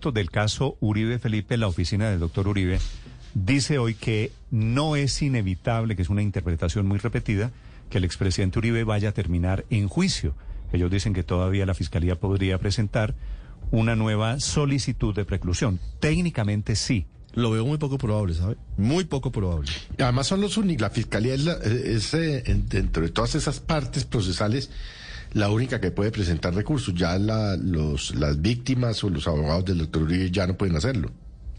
Del caso Uribe Felipe, la oficina del doctor Uribe dice hoy que no es inevitable, que es una interpretación muy repetida, que el expresidente Uribe vaya a terminar en juicio. Ellos dicen que todavía la Fiscalía podría presentar una nueva solicitud de preclusión. Técnicamente sí. Lo veo muy poco probable, ¿sabe? Muy poco probable. Además son los únicos, la Fiscalía es, la, es eh, dentro de todas esas partes procesales la única que puede presentar recursos. Ya la, los, las víctimas o los abogados del doctor Uribe ya no pueden hacerlo.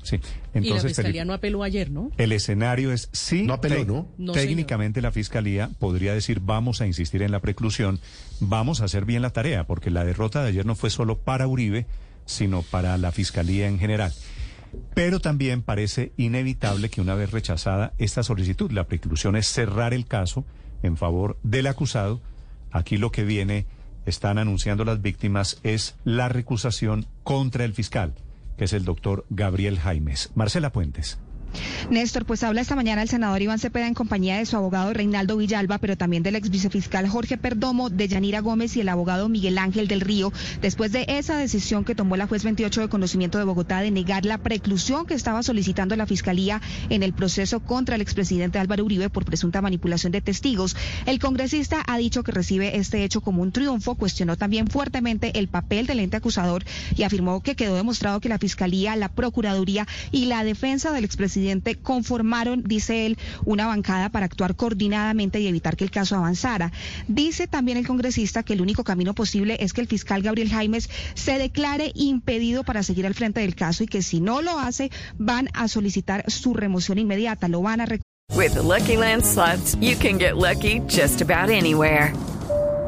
Sí. Entonces, y la Fiscalía no apeló ayer, ¿no? El escenario es sí. No apeló, ¿no? técnicamente la Fiscalía podría decir vamos a insistir en la preclusión, vamos a hacer bien la tarea, porque la derrota de ayer no fue solo para Uribe, sino para la Fiscalía en general. Pero también parece inevitable que una vez rechazada esta solicitud, la preclusión es cerrar el caso en favor del acusado. Aquí lo que viene, están anunciando las víctimas, es la recusación contra el fiscal que es el doctor Gabriel Jaimes. Marcela Puentes. Néstor, pues habla esta mañana el senador Iván Cepeda en compañía de su abogado Reinaldo Villalba, pero también del ex vicefiscal Jorge Perdomo, de Yanira Gómez y el abogado Miguel Ángel del Río, después de esa decisión que tomó la juez 28 de conocimiento de Bogotá de negar la preclusión que estaba solicitando la fiscalía en el proceso contra el expresidente Álvaro Uribe por presunta manipulación de testigos. El congresista ha dicho que recibe este hecho como un triunfo, cuestionó también fuertemente el papel del ente acusador y afirmó que quedó demostrado que la fiscalía, la procuraduría y la defensa del expresidente conformaron, dice él, una bancada para actuar coordinadamente y evitar que el caso avanzara. Dice también el congresista que el único camino posible es que el fiscal Gabriel Jaimes se declare impedido para seguir al frente del caso y que si no lo hace van a solicitar su remoción inmediata, lo van a With Lucky you can get lucky just about anywhere.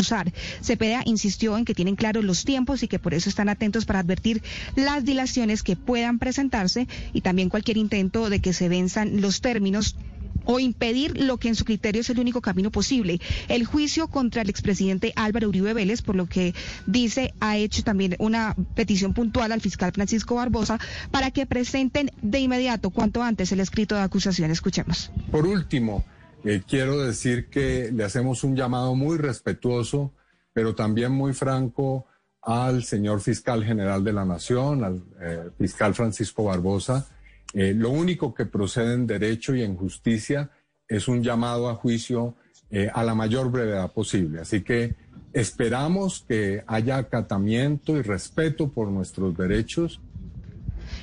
Usar. Cepeda insistió en que tienen claros los tiempos y que por eso están atentos para advertir las dilaciones que puedan presentarse y también cualquier intento de que se venzan los términos o impedir lo que en su criterio es el único camino posible. El juicio contra el expresidente Álvaro Uribe Vélez, por lo que dice, ha hecho también una petición puntual al fiscal Francisco Barbosa para que presenten de inmediato, cuanto antes, el escrito de acusación. Escuchemos. Por último, eh, quiero decir que le hacemos un llamado muy respetuoso, pero también muy franco al señor fiscal general de la Nación, al eh, fiscal Francisco Barbosa. Eh, lo único que procede en derecho y en justicia es un llamado a juicio a la mayor brevedad posible. Así que esperamos que haya acatamiento y respeto por nuestros derechos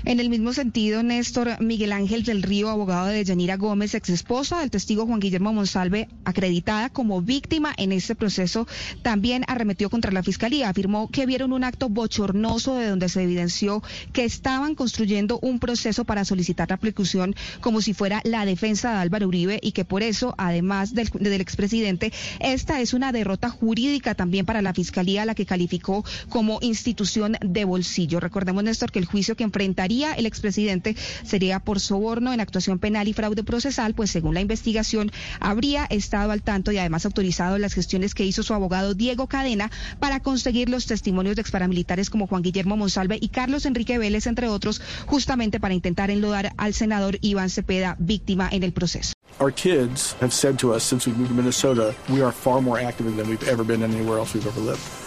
en el mismo sentido, Néstor Miguel Ángel del Río, abogado de Yanira Gómez, ex esposa del testigo Juan Guillermo Monsalve, acreditada como víctima en este proceso, también arremetió contra la fiscalía. Afirmó que vieron un acto bochornoso de donde se evidenció que estaban construyendo un proceso para solicitar la preclusión como si fuera la defensa de Álvaro Uribe y que por eso, además del, del expresidente, esta es una derrota jurídica también para la fiscalía, la que calificó como institución de bolsillo. Recordemos, Néstor, que el juicio que enfrentaría el expresidente sería por soborno en actuación penal y fraude procesal, pues según la investigación habría estado al tanto y además autorizado las gestiones que hizo su abogado Diego Cadena para conseguir los testimonios de exparamilitares como Juan Guillermo Monsalve y Carlos Enrique Vélez, entre otros, justamente para intentar enlodar al senador Iván Cepeda, víctima en el proceso. Our kids have said to us since we moved to Minnesota, we are far more active than we've ever been anywhere else we've ever lived.